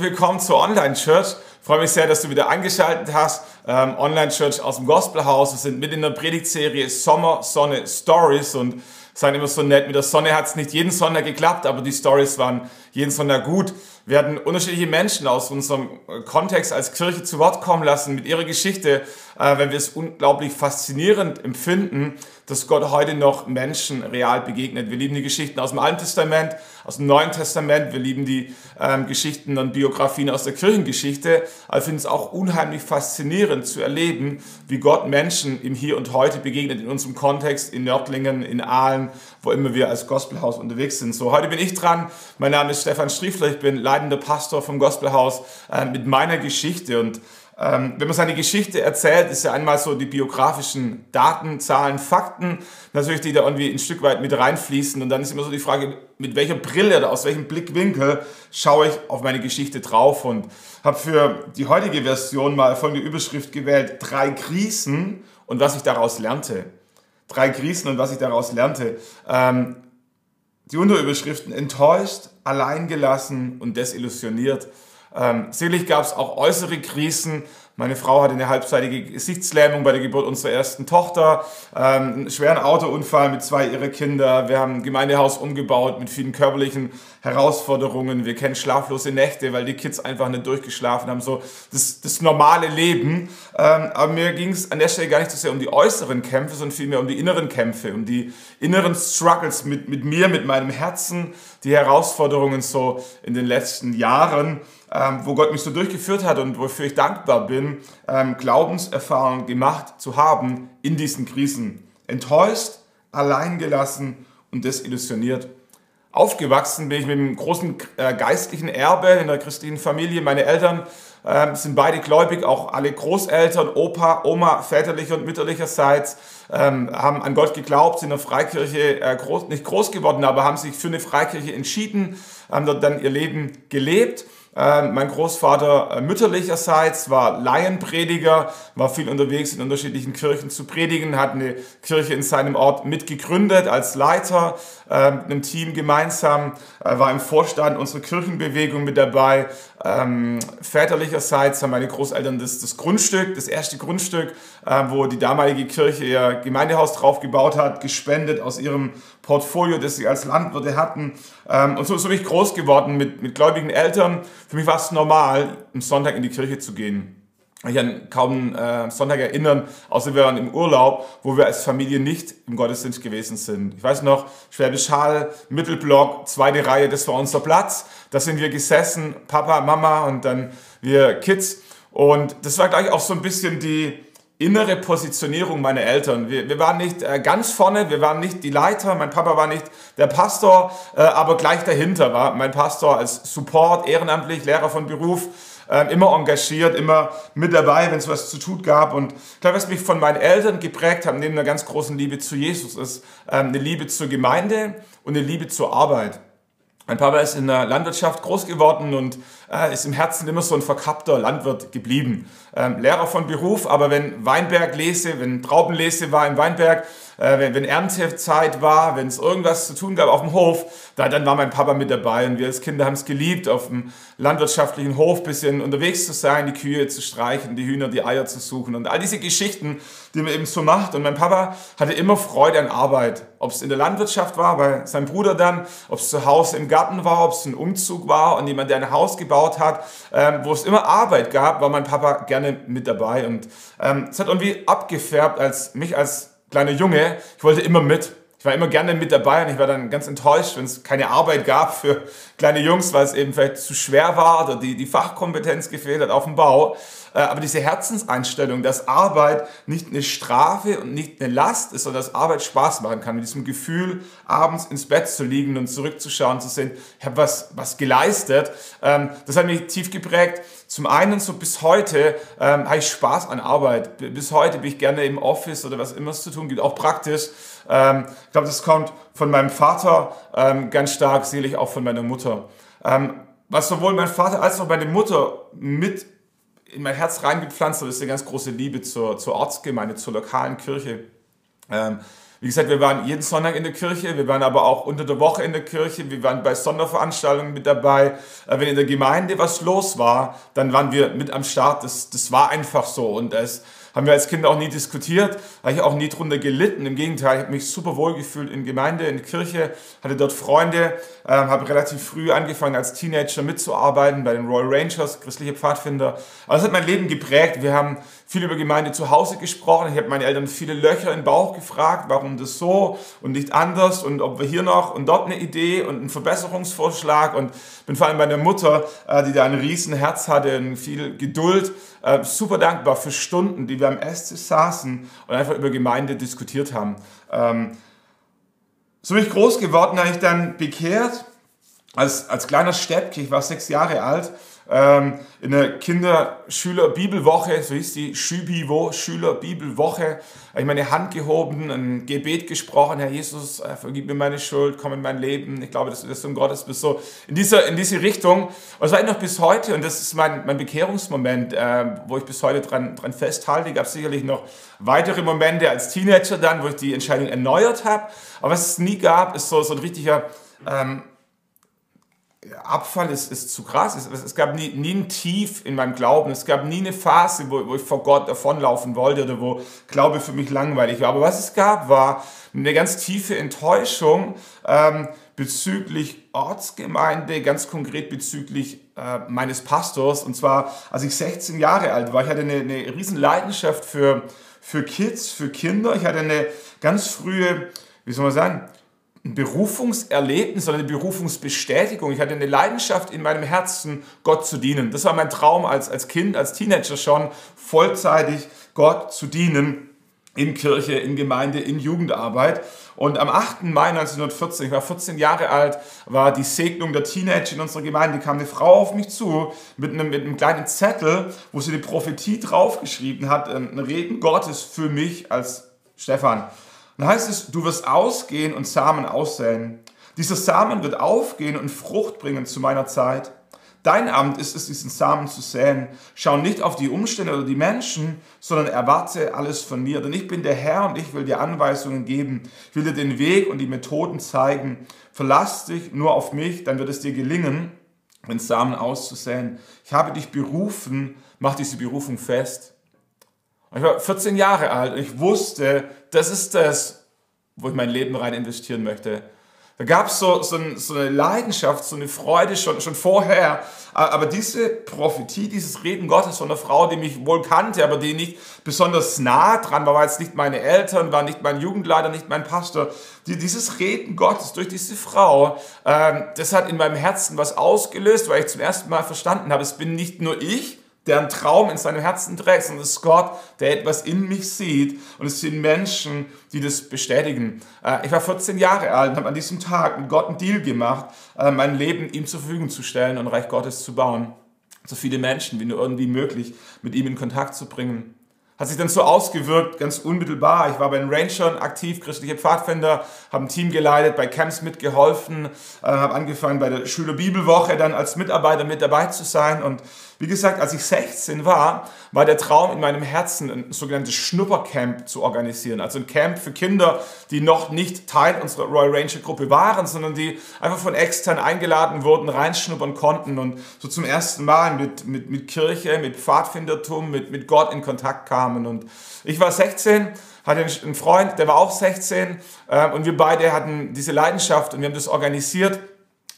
willkommen zur Online Church. Ich freue mich sehr, dass du wieder eingeschaltet hast. Ähm, Online Church aus dem Gospelhaus. Wir sind mit in der Predigtserie Sommer, Sonne, Stories und sagen immer so nett, mit der Sonne hat es nicht jeden Sonntag geklappt, aber die Stories waren jeden Sonntag gut. Wir hatten unterschiedliche Menschen aus unserem Kontext als Kirche zu Wort kommen lassen mit ihrer Geschichte, äh, wenn wir es unglaublich faszinierend empfinden, dass Gott heute noch Menschen real begegnet. Wir lieben die Geschichten aus dem Alten Testament, aus dem Neuen Testament, wir lieben die ähm, Geschichten und Biografien aus der Kirchengeschichte, aber ich finde es auch unheimlich faszinierend zu erleben, wie Gott Menschen im Hier und Heute begegnet, in unserem Kontext, in Nördlingen, in Aalen, wo immer wir als Gospelhaus unterwegs sind. So, heute bin ich dran. Mein Name ist Stefan Striefler, ich bin leitender Pastor vom Gospelhaus äh, mit meiner Geschichte und wenn man seine Geschichte erzählt, ist ja einmal so die biografischen Daten, Zahlen, Fakten, natürlich, die da irgendwie ein Stück weit mit reinfließen. Und dann ist immer so die Frage, mit welcher Brille oder aus welchem Blickwinkel schaue ich auf meine Geschichte drauf und habe für die heutige Version mal folgende Überschrift gewählt, drei Krisen und was ich daraus lernte. Drei Krisen und was ich daraus lernte. Ähm, die Unterüberschriften enttäuscht, alleingelassen und desillusioniert. Ähm, sicherlich gab es auch äußere Krisen. Meine Frau hatte eine halbseitige Gesichtslähmung bei der Geburt unserer ersten Tochter, ähm, einen schweren Autounfall mit zwei ihrer Kinder. Wir haben ein Gemeindehaus umgebaut mit vielen körperlichen Herausforderungen. Wir kennen schlaflose Nächte, weil die Kids einfach nicht durchgeschlafen haben. So das, das normale Leben. Ähm, aber mir ging es an der Stelle gar nicht so sehr um die äußeren Kämpfe, sondern vielmehr um die inneren Kämpfe, um die inneren Struggles mit, mit mir, mit meinem Herzen, die Herausforderungen so in den letzten Jahren ähm, wo Gott mich so durchgeführt hat und wofür ich dankbar bin, ähm, Glaubenserfahrungen gemacht zu haben in diesen Krisen. Enttäuscht, alleingelassen und desillusioniert. Aufgewachsen bin ich mit einem großen äh, geistlichen Erbe in der christlichen Familie. Meine Eltern äh, sind beide gläubig, auch alle Großeltern, Opa, Oma, väterlicher und mütterlicherseits, ähm, haben an Gott geglaubt, sind in der Freikirche äh, groß, nicht groß geworden, aber haben sich für eine Freikirche entschieden, haben dort dann ihr Leben gelebt. Ähm, mein Großvater äh, mütterlicherseits war Laienprediger, war viel unterwegs in unterschiedlichen Kirchen zu predigen, hat eine Kirche in seinem Ort mitgegründet als Leiter einem Team gemeinsam, äh, war im Vorstand unserer Kirchenbewegung mit dabei. Ähm, väterlicherseits haben meine Großeltern das, das Grundstück, das erste Grundstück, äh, wo die damalige Kirche ihr Gemeindehaus drauf gebaut hat, gespendet aus ihrem Portfolio, das sie als Landwirte hatten. Ähm, und so, so bin ich groß geworden mit, mit gläubigen Eltern. Für mich war es normal, am Sonntag in die Kirche zu gehen. Ich kann kaum äh, Sonntag erinnern, außer wir waren im Urlaub, wo wir als Familie nicht im Gottesdienst gewesen sind. Ich weiß noch, Schwäbisch Hall, Mittelblock, zweite Reihe, das war unser Platz. Da sind wir gesessen, Papa, Mama und dann wir Kids. Und das war gleich auch so ein bisschen die, innere Positionierung meiner Eltern. Wir, wir waren nicht äh, ganz vorne, wir waren nicht die Leiter, mein Papa war nicht der Pastor, äh, aber gleich dahinter war mein Pastor als Support, ehrenamtlich, Lehrer von Beruf, äh, immer engagiert, immer mit dabei, wenn es was zu tun gab. Und ich glaube, was mich von meinen Eltern geprägt hat, neben einer ganz großen Liebe zu Jesus, ist ähm, eine Liebe zur Gemeinde und eine Liebe zur Arbeit. Mein Papa ist in der Landwirtschaft groß geworden und äh, ist im Herzen immer so ein verkappter Landwirt geblieben. Ähm, Lehrer von Beruf, aber wenn Weinberg lese, wenn Traubenlese war im Weinberg, äh, wenn, wenn Erntezeit war, wenn es irgendwas zu tun gab auf dem Hof, da, dann war mein Papa mit dabei und wir als Kinder haben es geliebt, auf dem landwirtschaftlichen Hof bisschen unterwegs zu sein, die Kühe zu streichen, die Hühner, die Eier zu suchen und all diese Geschichten, die man eben so macht. Und mein Papa hatte immer Freude an Arbeit, ob es in der Landwirtschaft war, bei seinem Bruder dann, ob es zu Hause im Garten war, ob es ein Umzug war und jemand, der ein Haus gebaut hat, ähm, wo es immer Arbeit gab, war mein Papa gerne mit dabei und ähm, es hat irgendwie abgefärbt als mich als kleiner Junge, ich wollte immer mit. Ich war immer gerne mit dabei und ich war dann ganz enttäuscht, wenn es keine Arbeit gab für kleine Jungs, weil es eben vielleicht zu schwer war oder die, die Fachkompetenz gefehlt hat auf dem Bau. Äh, aber diese Herzenseinstellung, dass Arbeit nicht eine Strafe und nicht eine Last ist, sondern dass Arbeit Spaß machen kann, mit diesem Gefühl, abends ins Bett zu liegen und zurückzuschauen, zu sehen, ich habe was, was geleistet, ähm, das hat mich tief geprägt. Zum einen so bis heute ähm, habe ich Spaß an Arbeit. Bis heute bin ich gerne im Office oder was immer es zu tun gibt, auch praktisch. Ähm, ich glaube, das kommt von meinem Vater ähm, ganz stark, selig auch von meiner Mutter. Ähm, was sowohl mein Vater als auch meine Mutter mit in mein Herz reingepflanzt hat, ist eine ganz große Liebe zur, zur Ortsgemeinde, zur lokalen Kirche. Ähm, Wie gesagt, wir waren jeden Sonntag in der Kirche, wir waren aber auch unter der Woche in der Kirche, wir waren bei Sonderveranstaltungen mit dabei. Äh, wenn in der Gemeinde was los war, dann waren wir mit am Start. Das, das war einfach so und es haben wir als Kinder auch nie diskutiert, habe ich auch nie drunter gelitten. Im Gegenteil, ich habe mich super wohl gefühlt in Gemeinde, in Kirche, hatte dort Freunde, äh, habe relativ früh angefangen als Teenager mitzuarbeiten bei den Royal Rangers, christliche Pfadfinder. Aber das hat mein Leben geprägt. Wir haben viel über Gemeinde zu Hause gesprochen. Ich habe meine Eltern viele Löcher im Bauch gefragt, warum das so und nicht anders und ob wir hier noch und dort eine Idee und einen Verbesserungsvorschlag und bin vor allem bei der Mutter, äh, die da ein riesen Herz hatte und viel Geduld, äh, super dankbar für Stunden, die wir am Esstisch saßen und einfach über Gemeinde diskutiert haben. Ähm, so bin ich groß geworden, habe ich dann bekehrt als, als kleiner Steppke, ich war sechs Jahre alt ähm, in der Kinder-Schüler-Bibelwoche, so hieß die Schübivo, Schüler-Bibelwoche, habe ich meine Hand gehoben, ein Gebet gesprochen, Herr Jesus, äh, vergib mir meine Schuld, komm in mein Leben. Ich glaube, das ist so ein Gottesbiss, so in, dieser, in diese Richtung. Und das war noch bis heute und das ist mein, mein Bekehrungsmoment, äh, wo ich bis heute dran, dran festhalte. Es gab sicherlich noch weitere Momente als Teenager dann, wo ich die Entscheidung erneuert habe. Aber was es nie gab, ist so, so ein richtiger... Ähm, Abfall ist, ist zu krass. Es, es gab nie, nie ein Tief in meinem Glauben. Es gab nie eine Phase, wo, wo ich vor Gott davonlaufen wollte oder wo Glaube für mich langweilig war. Aber was es gab, war eine ganz tiefe Enttäuschung ähm, bezüglich Ortsgemeinde, ganz konkret bezüglich äh, meines Pastors. Und zwar, als ich 16 Jahre alt war, ich hatte eine, eine riesen Leidenschaft für, für Kids, für Kinder. Ich hatte eine ganz frühe, wie soll man sagen, ein Berufungserlebnis oder eine Berufungsbestätigung. Ich hatte eine Leidenschaft in meinem Herzen, Gott zu dienen. Das war mein Traum als, als Kind, als Teenager schon, vollzeitig Gott zu dienen in Kirche, in Gemeinde, in Jugendarbeit. Und am 8. Mai 1914, ich war 14 Jahre alt, war die Segnung der Teenager in unserer Gemeinde. kam eine Frau auf mich zu mit einem, mit einem kleinen Zettel, wo sie die Prophetie draufgeschrieben hat, ein Reden Gottes für mich als Stefan. Dann heißt es, du wirst ausgehen und Samen aussäen. Dieser Samen wird aufgehen und Frucht bringen zu meiner Zeit. Dein Amt ist es, diesen Samen zu säen. Schau nicht auf die Umstände oder die Menschen, sondern erwarte alles von mir. Denn ich bin der Herr und ich will dir Anweisungen geben. Ich will dir den Weg und die Methoden zeigen. Verlass dich nur auf mich, dann wird es dir gelingen, den Samen auszusäen. Ich habe dich berufen, mach diese Berufung fest. Ich war 14 Jahre alt und ich wusste, das ist das, wo ich mein Leben rein investieren möchte. Da gab so, so, ein, so eine Leidenschaft, so eine Freude schon, schon vorher. Aber diese Prophetie, dieses Reden Gottes von einer Frau, die mich wohl kannte, aber die nicht besonders nah dran war, war jetzt nicht meine Eltern, war nicht mein Jugendleiter, nicht mein Pastor. Die, dieses Reden Gottes durch diese Frau, ähm, das hat in meinem Herzen was ausgelöst, weil ich zum ersten Mal verstanden habe, es bin nicht nur ich, der einen Traum in seinem Herzen trägt, sondern es ist Gott, der etwas in mich sieht und es sind Menschen, die das bestätigen. Äh, ich war 14 Jahre alt und habe an diesem Tag mit Gott einen Deal gemacht, äh, mein Leben ihm zur Verfügung zu stellen und Reich Gottes zu bauen. So viele Menschen wie nur irgendwie möglich mit ihm in Kontakt zu bringen. Hat sich dann so ausgewirkt, ganz unmittelbar. Ich war bei den Rangern aktiv, christliche Pfadfinder, habe ein Team geleitet, bei Camps mitgeholfen, äh, habe angefangen bei der Schülerbibelwoche dann als Mitarbeiter mit dabei zu sein und wie gesagt, als ich 16 war, war der Traum in meinem Herzen, ein sogenanntes Schnuppercamp zu organisieren. Also ein Camp für Kinder, die noch nicht Teil unserer Royal Ranger Gruppe waren, sondern die einfach von extern eingeladen wurden, reinschnuppern konnten und so zum ersten Mal mit, mit, mit Kirche, mit Pfadfindertum, mit, mit Gott in Kontakt kamen. Und ich war 16 hatte einen Freund, der war auch 16 äh, und wir beide hatten diese Leidenschaft und wir haben das organisiert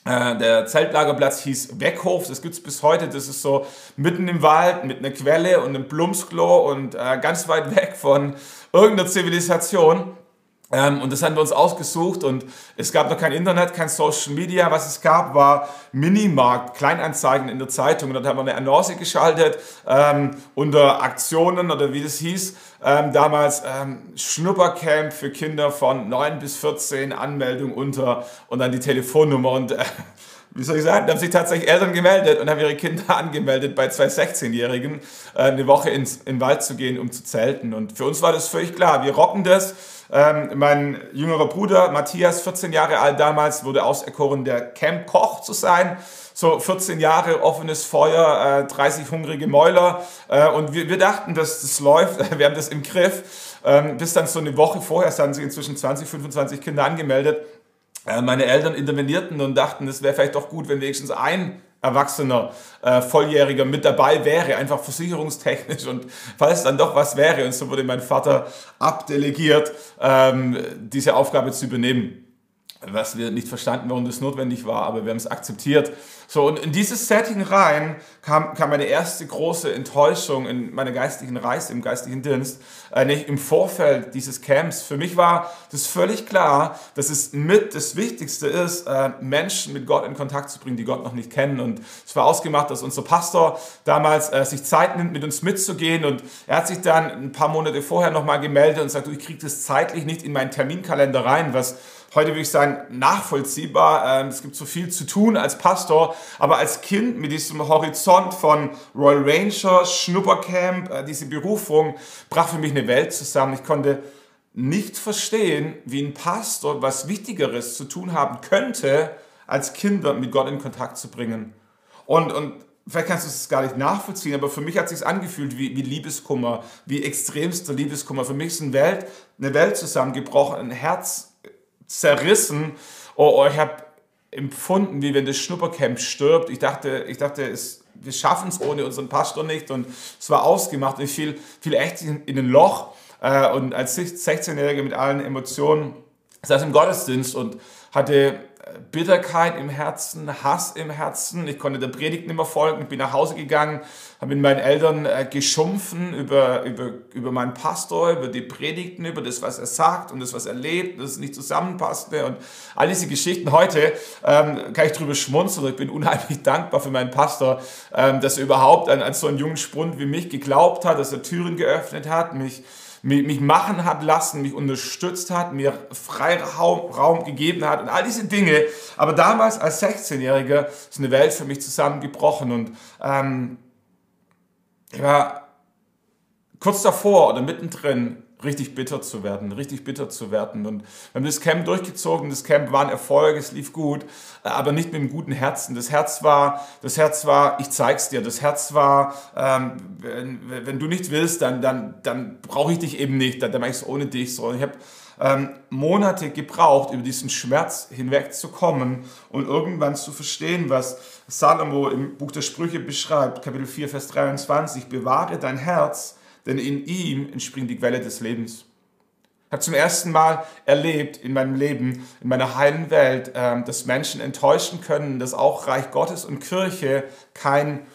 der Zeltlagerplatz hieß Weckhof, das gibt's bis heute. Das ist so mitten im Wald mit einer Quelle und einem Plumpsklo und äh, ganz weit weg von irgendeiner Zivilisation. Ähm, und das haben wir uns ausgesucht und es gab noch kein Internet, kein Social Media. Was es gab, war Minimarkt, Kleinanzeigen in der Zeitung. Und dort haben wir eine Annonce geschaltet ähm, unter Aktionen oder wie das hieß. Ähm, damals ähm, Schnuppercamp für Kinder von 9 bis 14, Anmeldung unter und dann die Telefonnummer. Und äh, wie soll ich sagen, da haben sich tatsächlich Eltern gemeldet und haben ihre Kinder angemeldet, bei zwei 16-Jährigen äh, eine Woche ins, in den Wald zu gehen, um zu zelten. Und für uns war das völlig klar, wir rocken das ähm, mein jüngerer Bruder Matthias, 14 Jahre alt damals, wurde auserkoren, der Camp-Koch zu sein. So 14 Jahre offenes Feuer, äh, 30 hungrige Mäuler. Äh, und wir, wir dachten, dass das läuft. Wir haben das im Griff. ähm, bis dann so eine Woche vorher, es hatten sich inzwischen 20, 25 Kinder angemeldet, meine Eltern intervenierten und dachten, es wäre vielleicht doch gut, wenn wenigstens ein Erwachsener, äh, Volljähriger mit dabei wäre, einfach versicherungstechnisch und falls dann doch was wäre. Und so wurde mein Vater abdelegiert, ähm, diese Aufgabe zu übernehmen was wir nicht verstanden, warum das notwendig war, aber wir haben es akzeptiert. So, und in dieses Setting rein kam, kam meine erste große Enttäuschung in meiner geistlichen Reise, im geistlichen Dienst, äh, nicht im Vorfeld dieses Camps. Für mich war das völlig klar, dass es mit das Wichtigste ist, äh, Menschen mit Gott in Kontakt zu bringen, die Gott noch nicht kennen. Und es war ausgemacht, dass unser Pastor damals äh, sich Zeit nimmt, mit uns mitzugehen. Und er hat sich dann ein paar Monate vorher nochmal gemeldet und sagt, du, ich kriege das zeitlich nicht in meinen Terminkalender rein, was heute würde ich sagen, nachvollziehbar. Ähm, es gibt so viel zu tun als Pastor, aber als Kind mit diesem Horizont von Royal Ranger, Schnuppercamp, äh, diese Berufung, brach für mich eine Welt zusammen. Ich konnte nicht verstehen, wie ein Pastor was Wichtigeres zu tun haben könnte, als Kinder mit Gott in Kontakt zu bringen. Und, und vielleicht kannst du es gar nicht nachvollziehen, aber für mich hat es sich angefühlt wie, wie Liebeskummer, wie extremster Liebeskummer. Für mich ist eine Welt, eine Welt zusammengebrochen, ein Herz zerrissen. Oh, oh ich habe empfunden, wie wenn das Schnuppercamp stirbt. Ich dachte, ich dachte es, wir schaffen es ohne unseren Pastor nicht und es war ausgemacht. Ich fiel, fiel echt in, in ein Loch äh, und als 16-Jähriger mit allen Emotionen saß im Gottesdienst und hatte Bitterkeit im Herzen, Hass im Herzen. Ich konnte der Predigt nicht mehr folgen. Ich bin nach Hause gegangen, habe mit meinen Eltern äh, geschumpfen über, über, über meinen Pastor, über die Predigten, über das, was er sagt und das, was er lebt, dass es nicht zusammenpasste und all diese Geschichten. Heute ähm, kann ich drüber schmunzeln. Ich bin unheimlich dankbar für meinen Pastor, ähm, dass er überhaupt an, an so einen jungen Spund wie mich geglaubt hat, dass er Türen geöffnet hat, mich mich machen hat lassen, mich unterstützt hat, mir Freiraum Raum gegeben hat und all diese Dinge. Aber damals als 16-Jähriger ist eine Welt für mich zusammengebrochen und ähm, ich war kurz davor oder mittendrin richtig bitter zu werden, richtig bitter zu werden. Und wir haben das Camp durchgezogen, das Camp war ein Erfolg, es lief gut, aber nicht mit einem guten Herzen. Das Herz war, das Herz war, ich zeig's dir, das Herz war, ähm, wenn, wenn, du nicht willst, dann, dann, dann brauche ich dich eben nicht, dann, dann mache ich es ohne dich. So. ich habe ähm, Monate gebraucht, über diesen Schmerz hinwegzukommen und irgendwann zu verstehen, was Salomo im Buch der Sprüche beschreibt, Kapitel 4, Vers 23, bewahre dein Herz, denn in ihm entspringt die Quelle des Lebens. Ich habe zum ersten Mal erlebt in meinem Leben, in meiner heilen Welt, ähm, dass Menschen enttäuschen können, dass auch Reich Gottes und Kirche kein,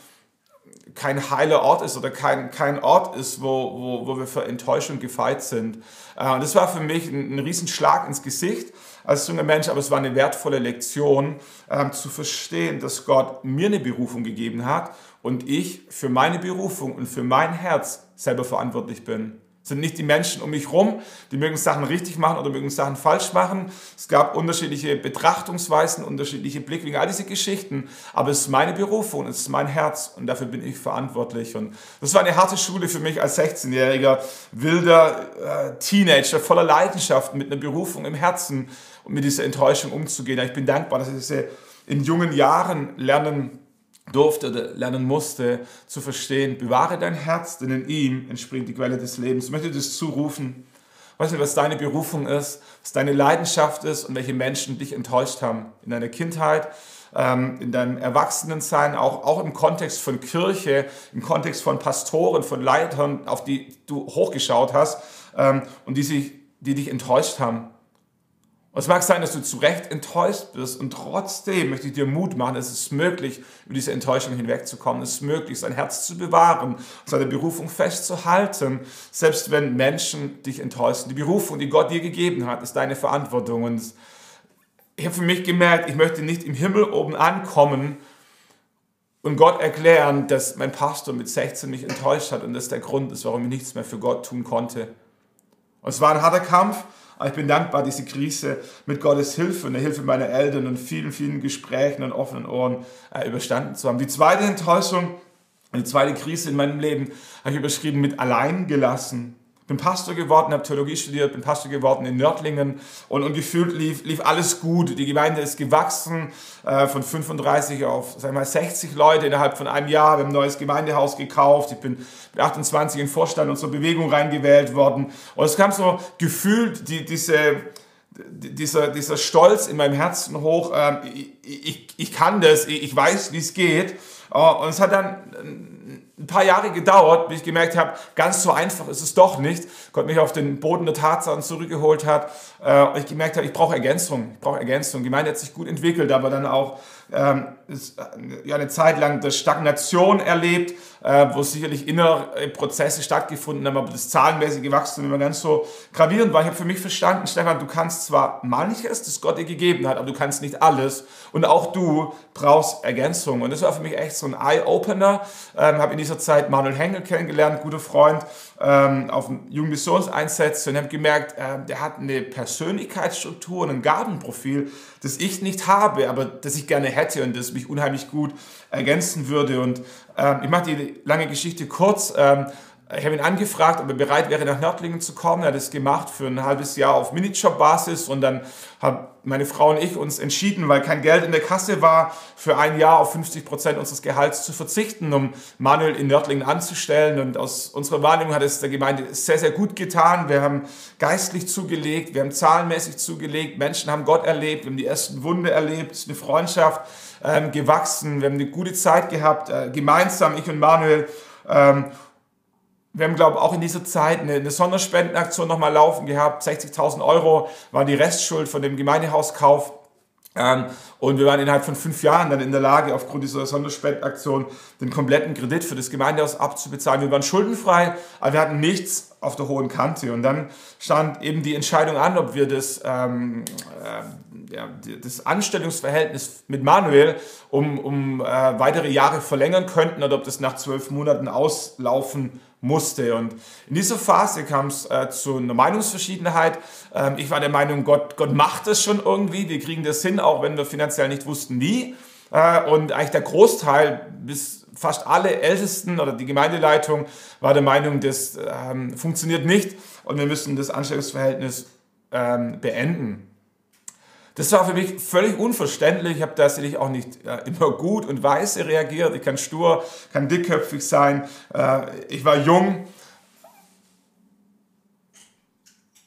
kein heiler Ort ist oder kein, kein Ort ist, wo, wo, wo wir für Enttäuschung gefeit sind. Äh, und das war für mich ein, ein Riesenschlag ins Gesicht als junger Mensch, aber es war eine wertvolle Lektion, ähm, zu verstehen, dass Gott mir eine Berufung gegeben hat und ich für meine Berufung und für mein Herz selber verantwortlich bin. Es sind nicht die Menschen um mich rum, die mögen Sachen richtig machen oder mögen Sachen falsch machen. Es gab unterschiedliche Betrachtungsweisen, unterschiedliche Blickwinkel, all diese Geschichten. Aber es ist meine Berufung, es ist mein Herz und dafür bin ich verantwortlich. Und das war eine harte Schule für mich als 16-jähriger, wilder äh, Teenager voller Leidenschaft mit einer Berufung im Herzen und mit dieser Enttäuschung umzugehen. Ich bin dankbar, dass ich diese in jungen Jahren lernen durfte oder lernen musste, zu verstehen, bewahre dein Herz, denn in ihm entspringt die Quelle des Lebens. Ich möchte das zurufen. Ich weiß nicht, was deine Berufung ist, was deine Leidenschaft ist und welche Menschen dich enttäuscht haben in deiner Kindheit, ähm, in deinem Erwachsenensein, auch, auch im Kontext von Kirche, im Kontext von Pastoren, von Leitern, auf die du hochgeschaut hast ähm, und die, sich, die dich enttäuscht haben. Und es mag sein, dass du zu Recht enttäuscht bist und trotzdem möchte ich dir Mut machen, es ist möglich, über diese Enttäuschung hinwegzukommen. Es ist möglich, sein Herz zu bewahren, seine Berufung festzuhalten, selbst wenn Menschen dich enttäuschen. Die Berufung, die Gott dir gegeben hat, ist deine Verantwortung. Und ich habe für mich gemerkt, ich möchte nicht im Himmel oben ankommen und Gott erklären, dass mein Pastor mit 16 mich enttäuscht hat und das der Grund ist, warum ich nichts mehr für Gott tun konnte. Und es war ein harter Kampf, aber ich bin dankbar, diese Krise mit Gottes Hilfe und der Hilfe meiner Eltern und vielen, vielen Gesprächen und offenen Ohren äh, überstanden zu haben. Die zweite Enttäuschung, die zweite Krise in meinem Leben habe ich überschrieben mit allein gelassen bin Pastor geworden, habe Theologie studiert, bin Pastor geworden in Nördlingen und, und gefühlt lief, lief alles gut. Die Gemeinde ist gewachsen äh, von 35 auf sag mal, 60 Leute innerhalb von einem Jahr. Wir haben ein neues Gemeindehaus gekauft. Ich bin mit 28 in Vorstand unserer Bewegung reingewählt worden. Und es kam so gefühlt die, diese dieser, dieser Stolz in meinem Herzen hoch, ähm, ich, ich, ich kann das, ich, ich weiß, wie es geht. Oh, und es hat dann ein paar Jahre gedauert, bis ich gemerkt habe, ganz so einfach ist es doch nicht. Gott mich auf den Boden der Tatsachen zurückgeholt hat. Äh, ich gemerkt habe, ich brauche Ergänzung. Ich brauche Ergänzung. Die Gemeinde hat sich gut entwickelt, aber dann auch ähm, ist, äh, ja, eine Zeit lang der Stagnation erlebt, äh, wo sicherlich innere Prozesse stattgefunden haben, aber das zahlenmäßige Wachstum immer ganz so gravierend war. Ich habe für mich verstanden, Stefan, du kannst zwar manches, das Gott dir gegeben hat, aber du kannst nicht alles. Und auch du brauchst Ergänzung. Und das war für mich echt so ein Eye-Opener. Ähm, habe in dieser Zeit Manuel Hengel kennengelernt, guter Freund, ähm, auf dem Jugendmissionseinsätzen und habe gemerkt, äh, der hat eine Persönlichkeitsstruktur und ein Gabenprofil, das ich nicht habe, aber das ich gerne hätte und das mich unheimlich gut ergänzen würde. Und ähm, ich mache die lange Geschichte kurz. Ähm, ich habe ihn angefragt, ob er bereit wäre, nach Nördlingen zu kommen. Er hat es gemacht für ein halbes Jahr auf Minijob-Basis und dann haben meine Frau und ich uns entschieden, weil kein Geld in der Kasse war, für ein Jahr auf 50 Prozent unseres Gehalts zu verzichten, um Manuel in Nördlingen anzustellen. Und aus unserer Wahrnehmung hat es der Gemeinde sehr, sehr gut getan. Wir haben geistlich zugelegt, wir haben zahlenmäßig zugelegt, Menschen haben Gott erlebt, wir haben die ersten Wunde erlebt, es ist eine Freundschaft ähm, gewachsen, wir haben eine gute Zeit gehabt, äh, gemeinsam, ich und Manuel. Ähm, wir haben, glaube ich, auch in dieser Zeit eine, eine Sonderspendenaktion nochmal laufen gehabt. 60.000 Euro war die Restschuld von dem Gemeindehauskauf. Ähm, und wir waren innerhalb von fünf Jahren dann in der Lage, aufgrund dieser Sonderspendenaktion den kompletten Kredit für das Gemeindehaus abzubezahlen. Wir waren schuldenfrei, aber wir hatten nichts auf der hohen Kante. Und dann stand eben die Entscheidung an, ob wir das, ähm, äh, ja, das Anstellungsverhältnis mit Manuel um, um äh, weitere Jahre verlängern könnten oder ob das nach zwölf Monaten auslaufen musste. Und in dieser Phase kam es äh, zu einer Meinungsverschiedenheit. Ähm, ich war der Meinung, Gott, Gott macht das schon irgendwie, wir kriegen das hin, auch wenn wir finanziell nicht wussten, wie. Äh, und eigentlich der Großteil, bis fast alle Ältesten oder die Gemeindeleitung war der Meinung, das ähm, funktioniert nicht und wir müssen das Anstellungsverhältnis ähm, beenden. Das war für mich völlig unverständlich. Ich habe tatsächlich auch nicht äh, immer gut und weise reagiert. Ich kann stur, kann dickköpfig sein. Äh, ich war jung.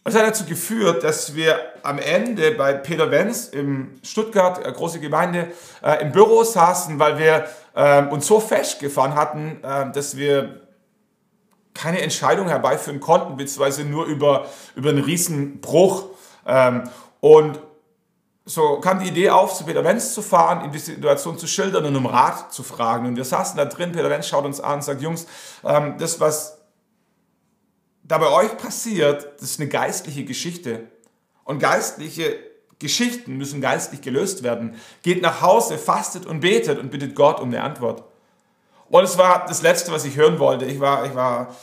Das hat dazu geführt, dass wir am Ende bei Peter Wenz in Stuttgart, eine große Gemeinde, äh, im Büro saßen, weil wir äh, uns so festgefahren hatten, äh, dass wir keine Entscheidung herbeiführen konnten, beziehungsweise nur über, über einen Riesenbruch. Ähm, und so kam die Idee auf, zu Peter Wenz zu fahren, ihm die Situation zu schildern und um Rat zu fragen. Und wir saßen da drin, Peter Wenz schaut uns an und sagt, Jungs, ähm, das, was da bei euch passiert, das ist eine geistliche Geschichte. Und geistliche Geschichten müssen geistlich gelöst werden. Geht nach Hause, fastet und betet und bittet Gott um eine Antwort. Und es war das Letzte, was ich hören wollte. Ich war, ich war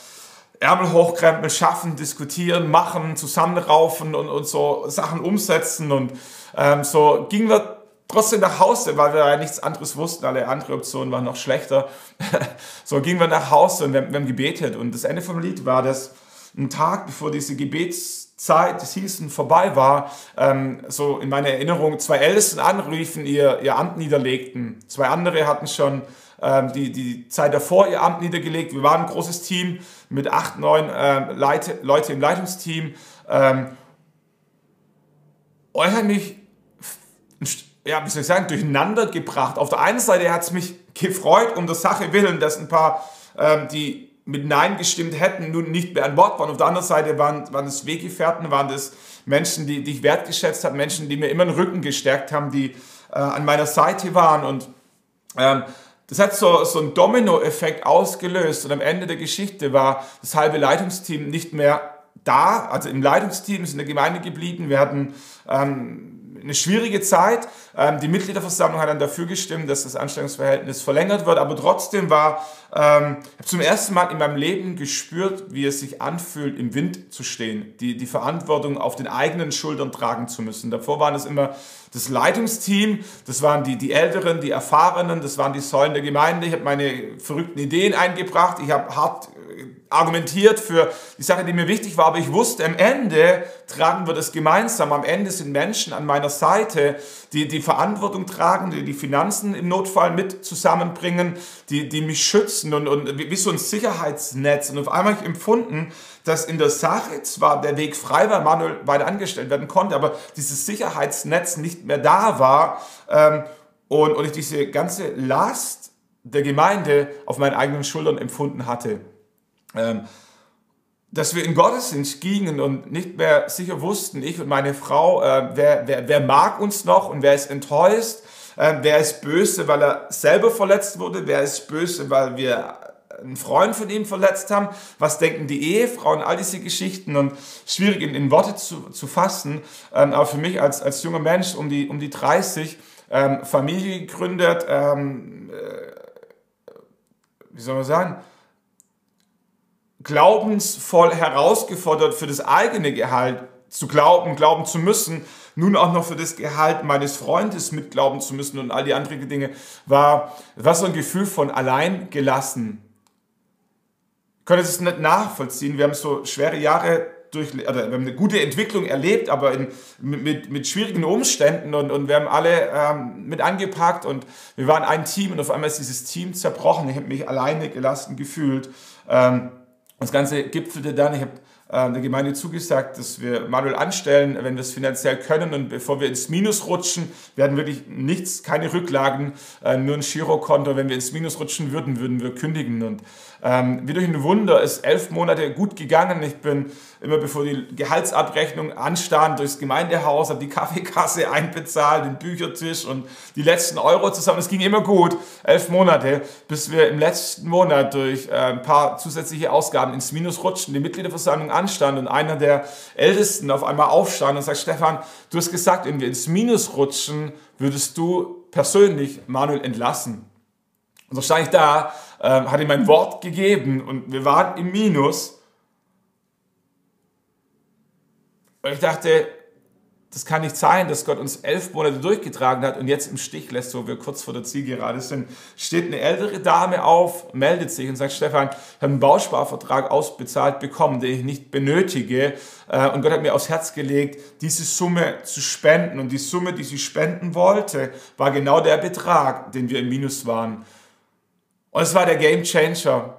Ärmel hochkrempeln, schaffen, diskutieren, machen, zusammenraufen und, und so Sachen umsetzen. Und ähm, so gingen wir trotzdem nach Hause, weil wir ja nichts anderes wussten. Alle anderen Optionen waren noch schlechter. so gingen wir nach Hause und wir, wir haben gebetet. Und das Ende vom Lied war, dass ein Tag, bevor diese Gebetszeit, das Hießen vorbei war, ähm, so in meiner Erinnerung zwei Ältesten anriefen, ihr, ihr Amt niederlegten. Zwei andere hatten schon ähm, die, die Zeit davor ihr Amt niedergelegt. Wir waren ein großes Team mit acht, neun äh, Leute, Leute im Leitungsteam. Ähm, er hat mich, ja, wie soll ich sagen, durcheinander gebracht. Auf der einen Seite hat es mich gefreut, um der Sache willen, dass ein paar, ähm, die mit Nein gestimmt hätten, nun nicht mehr an Bord waren. Auf der anderen Seite waren, waren es Weggefährten, waren das Menschen, die, die ich wertgeschätzt habe, Menschen, die mir immer den Rücken gestärkt haben, die äh, an meiner Seite waren. Und ähm, das hat so, so einen Dominoeffekt ausgelöst und am Ende der Geschichte war das halbe Leitungsteam nicht mehr da, also im Leitungsteam ist in der Gemeinde geblieben. Wir hatten ähm, eine schwierige Zeit. Ähm, die Mitgliederversammlung hat dann dafür gestimmt, dass das Anstellungsverhältnis verlängert wird, aber trotzdem war, ähm, habe zum ersten Mal in meinem Leben gespürt, wie es sich anfühlt, im Wind zu stehen, die, die Verantwortung auf den eigenen Schultern tragen zu müssen. Davor waren es immer das Leitungsteam, das waren die, die Älteren, die Erfahrenen, das waren die Säulen der Gemeinde. Ich habe meine verrückten Ideen eingebracht, ich habe hart argumentiert für die Sache, die mir wichtig war, aber ich wusste, am Ende tragen wir das gemeinsam. Am Ende sind Menschen an meiner Seite, die die Verantwortung tragen, die die Finanzen im Notfall mit zusammenbringen, die, die mich schützen und, und wie so ein Sicherheitsnetz. Und auf einmal habe ich empfunden, dass in der Sache zwar der Weg frei war, Manuel weiter angestellt werden konnte, aber dieses Sicherheitsnetz nicht mehr da war ähm, und, und ich diese ganze Last der Gemeinde auf meinen eigenen Schultern empfunden hatte. Ähm, dass wir in Gottesdienst gingen und nicht mehr sicher wussten, ich und meine Frau, äh, wer, wer, wer mag uns noch und wer ist enttäuscht, äh, wer ist böse, weil er selber verletzt wurde, wer ist böse, weil wir einen Freund von ihm verletzt haben, was denken die Ehefrauen, all diese Geschichten und schwierig in, in Worte zu, zu fassen, ähm, aber für mich als, als junger Mensch um die, um die 30, ähm, Familie gegründet, ähm, äh, wie soll man sagen, glaubensvoll herausgefordert, für das eigene Gehalt zu glauben, glauben zu müssen, nun auch noch für das Gehalt meines Freundes mitglauben zu müssen und all die anderen Dinge, war, war so ein Gefühl von allein gelassen. Konnte es nicht nachvollziehen. Wir haben so schwere Jahre durch, oder wir haben eine gute Entwicklung erlebt, aber in, mit, mit schwierigen Umständen und, und wir haben alle ähm, mit angepackt und wir waren ein Team und auf einmal ist dieses Team zerbrochen. Ich habe mich alleine gelassen gefühlt. Ähm, das Ganze gipfelte dann, ich habe äh, der Gemeinde zugesagt, dass wir Manuel anstellen, wenn wir es finanziell können und bevor wir ins Minus rutschen, werden wirklich nichts, keine Rücklagen, äh, nur ein Girokonto. Wenn wir ins Minus rutschen würden, würden wir kündigen. Und ähm, wie durch ein Wunder ist elf Monate gut gegangen. Ich bin immer bevor die Gehaltsabrechnung anstand, durchs Gemeindehaus, habe die Kaffeekasse einbezahlt, den Büchertisch und die letzten Euro zusammen. Es ging immer gut, elf Monate, bis wir im letzten Monat durch äh, ein paar zusätzliche Ausgaben ins Minus rutschten, die Mitgliederversammlung anstand und einer der Ältesten auf einmal aufstand und sagt, Stefan, du hast gesagt, wenn wir ins Minus rutschen, würdest du persönlich Manuel entlassen. Und so stand ich da, äh, hatte ihm mein Wort gegeben und wir waren im Minus Und ich dachte, das kann nicht sein, dass Gott uns elf Monate durchgetragen hat und jetzt im Stich lässt, wo wir kurz vor der Zielgerade sind. Steht eine ältere Dame auf, meldet sich und sagt, Stefan, ich habe einen Bausparvertrag ausbezahlt bekommen, den ich nicht benötige. Äh, und Gott hat mir aufs Herz gelegt, diese Summe zu spenden. Und die Summe, die sie spenden wollte, war genau der Betrag, den wir im Minus waren. Und es war der Game Changer.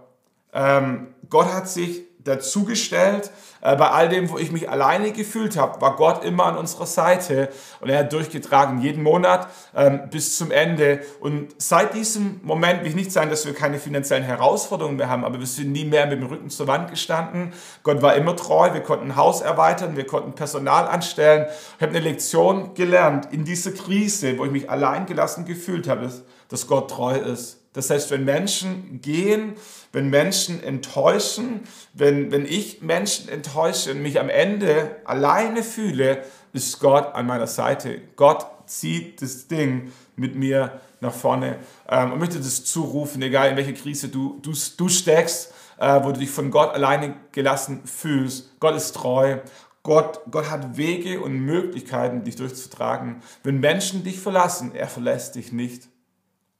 Ähm, Gott hat sich dazugestellt. Äh, bei all dem, wo ich mich alleine gefühlt habe, war Gott immer an unserer Seite und er hat durchgetragen, jeden Monat ähm, bis zum Ende. Und seit diesem Moment will ich nicht sagen, dass wir keine finanziellen Herausforderungen mehr haben, aber wir sind nie mehr mit dem Rücken zur Wand gestanden. Gott war immer treu, wir konnten ein Haus erweitern, wir konnten Personal anstellen. Ich habe eine Lektion gelernt in dieser Krise, wo ich mich allein gelassen gefühlt habe, dass, dass Gott treu ist. Das heißt, wenn Menschen gehen, wenn Menschen enttäuschen, wenn, wenn ich Menschen enttäusche und mich am Ende alleine fühle, ist Gott an meiner Seite. Gott zieht das Ding mit mir nach vorne ähm, und möchte das zurufen, egal in welche Krise du, du, du steckst, äh, wo du dich von Gott alleine gelassen fühlst. Gott ist treu. Gott, Gott hat Wege und Möglichkeiten, dich durchzutragen. Wenn Menschen dich verlassen, er verlässt dich nicht.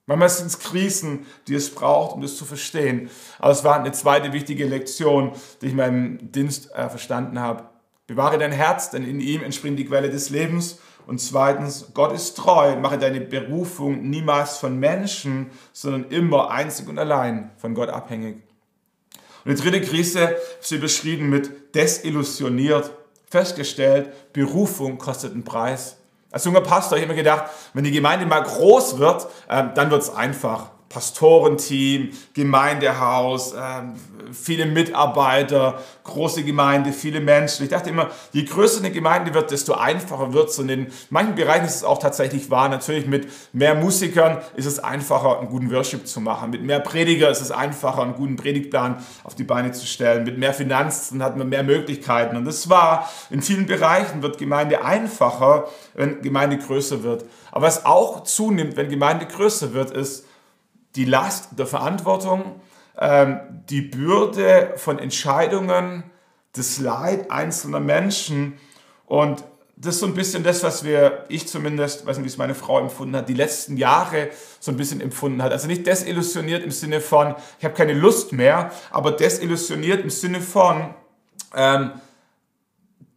Manchmal sind es Krisen, die es braucht, um das zu verstehen. Aber es war eine zweite wichtige Lektion, die ich in meinem Dienst äh, verstanden habe. Bewahre dein Herz, denn in ihm entspringt die Quelle des Lebens. Und zweitens, Gott ist treu. Mache deine Berufung niemals von Menschen, sondern immer einzig und allein von Gott abhängig. Und die dritte Krise ist überschrieben mit desillusioniert. Festgestellt, Berufung kostet einen Preis. Als junger Pastor habe ich immer gedacht, wenn die Gemeinde mal groß wird, äh, dann wird es einfach. Pastorenteam, Gemeindehaus, ähm, viele Mitarbeiter, große Gemeinde, viele Menschen. Ich dachte immer, je größer eine Gemeinde wird, desto einfacher wird es. Und in manchen Bereichen ist es auch tatsächlich wahr. Natürlich mit mehr Musikern ist es einfacher, einen guten Worship zu machen. Mit mehr Prediger ist es einfacher, einen guten Predigtplan auf die Beine zu stellen. Mit mehr Finanzen hat man mehr Möglichkeiten. Und das war, in vielen Bereichen wird Gemeinde einfacher, wenn Gemeinde größer wird. Aber was auch zunimmt, wenn Gemeinde größer wird, ist, die Last der Verantwortung, ähm, die Bürde von Entscheidungen, das Leid einzelner Menschen. Und das ist so ein bisschen das, was wir, ich zumindest, weiß nicht, wie es meine Frau empfunden hat, die letzten Jahre so ein bisschen empfunden hat. Also nicht desillusioniert im Sinne von, ich habe keine Lust mehr, aber desillusioniert im Sinne von, ähm,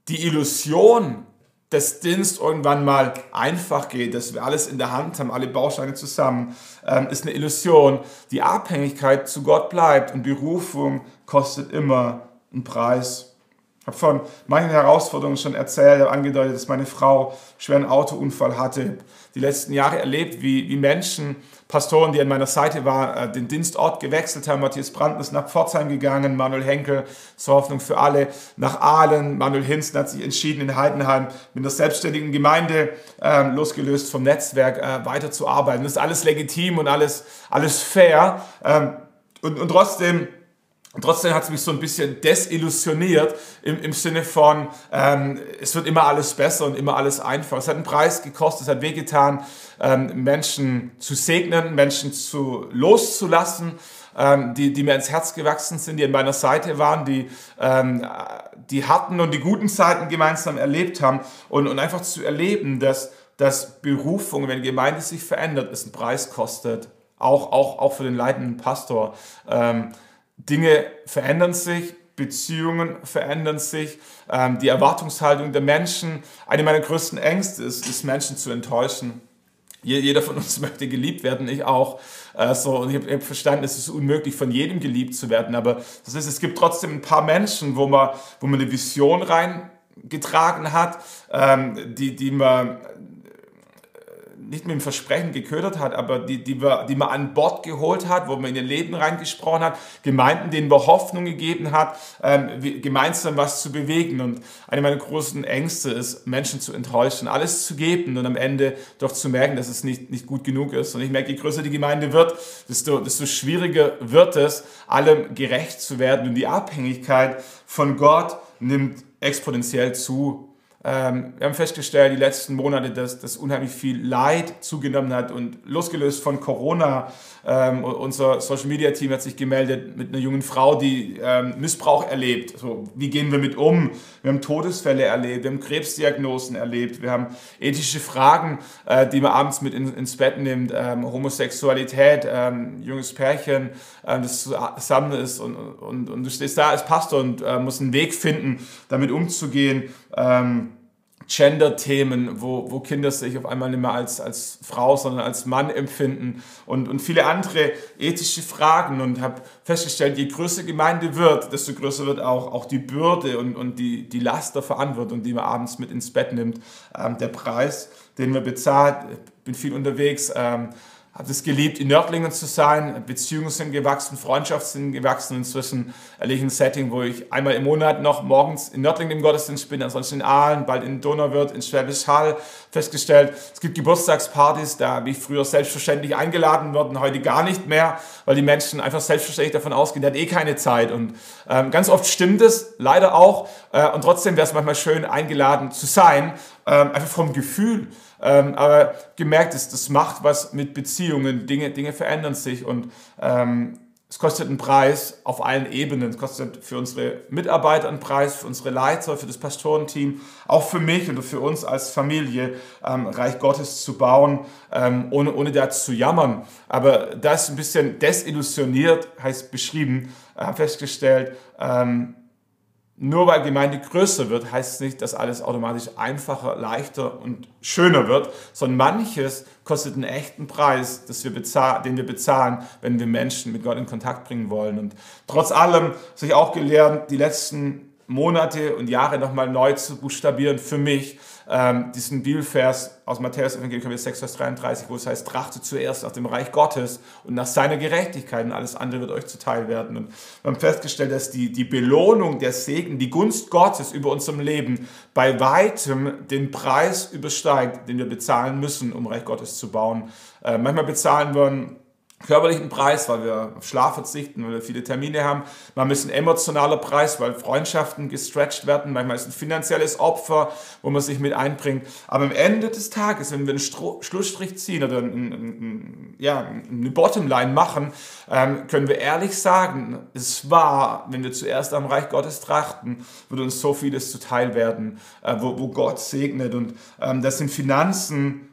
die Illusion, dass Dienst irgendwann mal einfach geht, dass wir alles in der Hand haben, alle Bausteine zusammen, ähm, ist eine Illusion. Die Abhängigkeit zu Gott bleibt und Berufung kostet immer einen Preis. Ich habe von manchen Herausforderungen schon erzählt, habe angedeutet, dass meine Frau schweren Autounfall hatte. Die letzten Jahre erlebt, wie, wie Menschen, Pastoren, die an meiner Seite waren, äh, den Dienstort gewechselt haben. Matthias Brandt ist nach Pforzheim gegangen, Manuel Henkel zur Hoffnung für alle nach Aalen. Manuel Hinzen hat sich entschieden, in Heidenheim mit einer selbstständigen Gemeinde äh, losgelöst vom Netzwerk äh, weiterzuarbeiten. Das ist alles legitim und alles, alles fair. Ähm, und, und trotzdem und trotzdem hat es mich so ein bisschen desillusioniert im, im Sinne von, ähm, es wird immer alles besser und immer alles einfacher. Es hat einen Preis gekostet, es hat wehgetan, ähm, Menschen zu segnen, Menschen zu loszulassen, ähm, die, die mir ins Herz gewachsen sind, die an meiner Seite waren, die ähm, die harten und die guten Zeiten gemeinsam erlebt haben und, und einfach zu erleben, dass, dass Berufung, wenn Gemeinde sich verändert, es einen Preis kostet. Auch, auch, auch für den leitenden Pastor. Ähm, Dinge verändern sich, Beziehungen verändern sich, ähm, die Erwartungshaltung der Menschen. Eine meiner größten Ängste ist, ist Menschen zu enttäuschen. Jeder von uns möchte geliebt werden, ich auch. Äh, und ich habe hab verstanden, es ist unmöglich, von jedem geliebt zu werden. Aber das heißt, es gibt trotzdem ein paar Menschen, wo man, wo man eine Vision reingetragen hat, ähm, die, die man nicht mit dem Versprechen geködert hat, aber die, die, wir, die man an Bord geholt hat, wo man in ihr Leben reingesprochen hat, Gemeinden, denen man Hoffnung gegeben hat, ähm, gemeinsam was zu bewegen. Und eine meiner großen Ängste ist, Menschen zu enttäuschen, alles zu geben und am Ende doch zu merken, dass es nicht, nicht gut genug ist. Und ich merke, je größer die Gemeinde wird, desto, desto schwieriger wird es, allem gerecht zu werden. Und die Abhängigkeit von Gott nimmt exponentiell zu. Ähm, wir haben festgestellt, die letzten Monate, dass, dass unheimlich viel Leid zugenommen hat und losgelöst von Corona. Ähm, unser Social Media Team hat sich gemeldet mit einer jungen Frau, die ähm, Missbrauch erlebt. So, wie gehen wir mit um? Wir haben Todesfälle erlebt, wir haben Krebsdiagnosen erlebt, wir haben ethische Fragen, äh, die man abends mit in, ins Bett nimmt, ähm, Homosexualität, ähm, junges Pärchen, äh, das zusammen ist und, und, und du stehst da als Pastor und äh, musst einen Weg finden, damit umzugehen. Ähm, Gender-Themen, wo, wo Kinder sich auf einmal nicht mehr als, als Frau, sondern als Mann empfinden und, und viele andere ethische Fragen und habe festgestellt, je größer Gemeinde wird, desto größer wird auch, auch die Bürde und, und die, die Last der Verantwortung, die man abends mit ins Bett nimmt, ähm, der Preis, den man bezahlt. Bin viel unterwegs, ähm, habe es geliebt, in Nördlingen zu sein. Beziehungen sind gewachsen, Freundschaften sind gewachsen. Inzwischen erlebe ich ein Setting, wo ich einmal im Monat noch morgens in Nördlingen im Gottesdienst bin, ansonsten in Aalen, bald in Donauwörth, in Schwäbisch Hall. Festgestellt, es gibt Geburtstagspartys, da bin ich früher selbstverständlich eingeladen worden, heute gar nicht mehr, weil die Menschen einfach selbstverständlich davon ausgehen, der hat eh keine Zeit. Und ähm, ganz oft stimmt es, leider auch. Äh, und trotzdem wäre es manchmal schön, eingeladen zu sein, ähm, einfach vom Gefühl. Ähm, aber gemerkt ist, das macht was mit Beziehungen, Dinge, Dinge verändern sich und ähm, es kostet einen Preis auf allen Ebenen. Es kostet für unsere Mitarbeiter einen Preis, für unsere Leiter, für das Pastorenteam, auch für mich und für uns als Familie, ähm, Reich Gottes zu bauen, ähm, ohne, ohne da zu jammern. Aber das ein bisschen desillusioniert, heißt beschrieben, äh, festgestellt, ähm, nur weil Gemeinde größer wird, heißt es nicht, dass alles automatisch einfacher, leichter und schöner wird, sondern manches kostet einen echten Preis, wir den wir bezahlen, wenn wir Menschen mit Gott in Kontakt bringen wollen. Und trotz allem habe ich auch gelernt, die letzten Monate und Jahre nochmal neu zu buchstabieren für mich, ähm, diesen Bibelvers aus Matthäus Evangelium 6, Vers 33, wo es heißt, trachtet zuerst nach dem Reich Gottes und nach seiner Gerechtigkeit und alles andere wird euch zuteil werden. Und wir haben festgestellt, dass die, die Belohnung, der Segen, die Gunst Gottes über unserem Leben bei weitem den Preis übersteigt, den wir bezahlen müssen, um Reich Gottes zu bauen. Äh, manchmal bezahlen wir körperlichen Preis, weil wir auf Schlaf verzichten, weil wir viele Termine haben. Manchmal ist ein emotionaler Preis, weil Freundschaften gestretched werden. Manchmal ist ein finanzielles Opfer, wo man sich mit einbringt. Aber am Ende des Tages, wenn wir einen Stro Schlussstrich ziehen oder ein, ein, ein, ja, eine Bottomline machen, ähm, können wir ehrlich sagen, es war, wenn wir zuerst am Reich Gottes trachten, wird uns so vieles zuteil werden, äh, wo, wo Gott segnet. Und ähm, das sind Finanzen,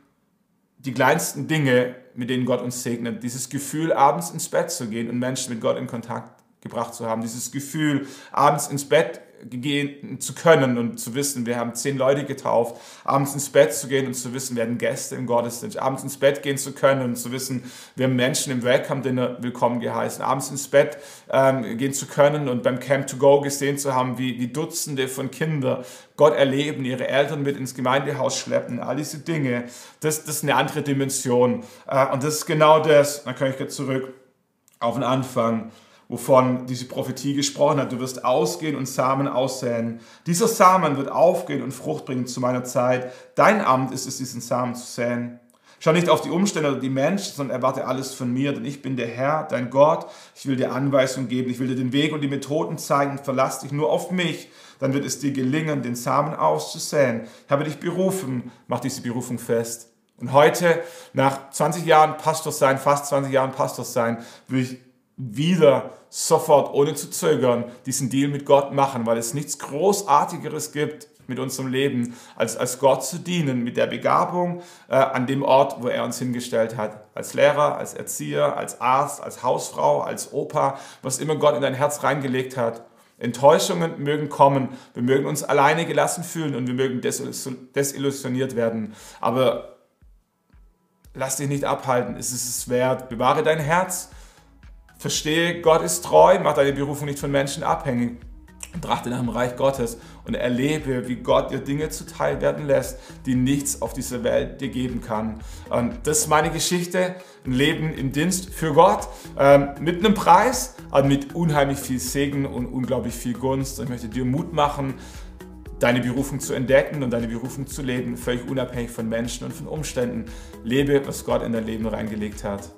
die kleinsten Dinge, mit denen Gott uns segnet. Dieses Gefühl, abends ins Bett zu gehen und Menschen mit Gott in Kontakt gebracht zu haben. Dieses Gefühl, abends ins Bett gehen zu können und zu wissen, wir haben zehn Leute getauft, abends ins Bett zu gehen und zu wissen, wir haben Gäste im Gottesdienst, abends ins Bett gehen zu können und zu wissen, wir haben Menschen im Welcome Dinner willkommen geheißen, abends ins Bett ähm, gehen zu können und beim Camp to Go gesehen zu haben, wie, wie Dutzende von Kindern Gott erleben, ihre Eltern mit ins Gemeindehaus schleppen, all diese Dinge, das, das ist eine andere Dimension. Äh, und das ist genau das, dann kann ich jetzt zurück auf den Anfang, wovon diese Prophetie gesprochen hat. Du wirst ausgehen und Samen aussäen. Dieser Samen wird aufgehen und Frucht bringen zu meiner Zeit. Dein Amt ist es, diesen Samen zu säen. Schau nicht auf die Umstände oder die Menschen, sondern erwarte alles von mir, denn ich bin der Herr, dein Gott. Ich will dir Anweisungen geben, ich will dir den Weg und die Methoden zeigen. Verlass dich nur auf mich, dann wird es dir gelingen, den Samen auszusäen. Ich habe dich berufen, mach diese Berufung fest. Und heute, nach 20 Jahren Pastor sein, fast 20 Jahren Pastor sein, will ich wieder sofort, ohne zu zögern, diesen Deal mit Gott machen, weil es nichts Großartigeres gibt mit unserem Leben, als, als Gott zu dienen, mit der Begabung äh, an dem Ort, wo er uns hingestellt hat. Als Lehrer, als Erzieher, als Arzt, als Hausfrau, als Opa, was immer Gott in dein Herz reingelegt hat. Enttäuschungen mögen kommen, wir mögen uns alleine gelassen fühlen und wir mögen desillusioniert werden. Aber lass dich nicht abhalten, es ist es wert. Bewahre dein Herz Verstehe, Gott ist treu, mach deine Berufung nicht von Menschen abhängig. Trachte nach dem Reich Gottes und erlebe, wie Gott dir Dinge zuteil werden lässt, die nichts auf dieser Welt dir geben kann. Und das ist meine Geschichte, ein Leben im Dienst für Gott, ähm, mit einem Preis, aber mit unheimlich viel Segen und unglaublich viel Gunst. Und ich möchte dir Mut machen, deine Berufung zu entdecken und deine Berufung zu leben, völlig unabhängig von Menschen und von Umständen. Lebe, was Gott in dein Leben reingelegt hat.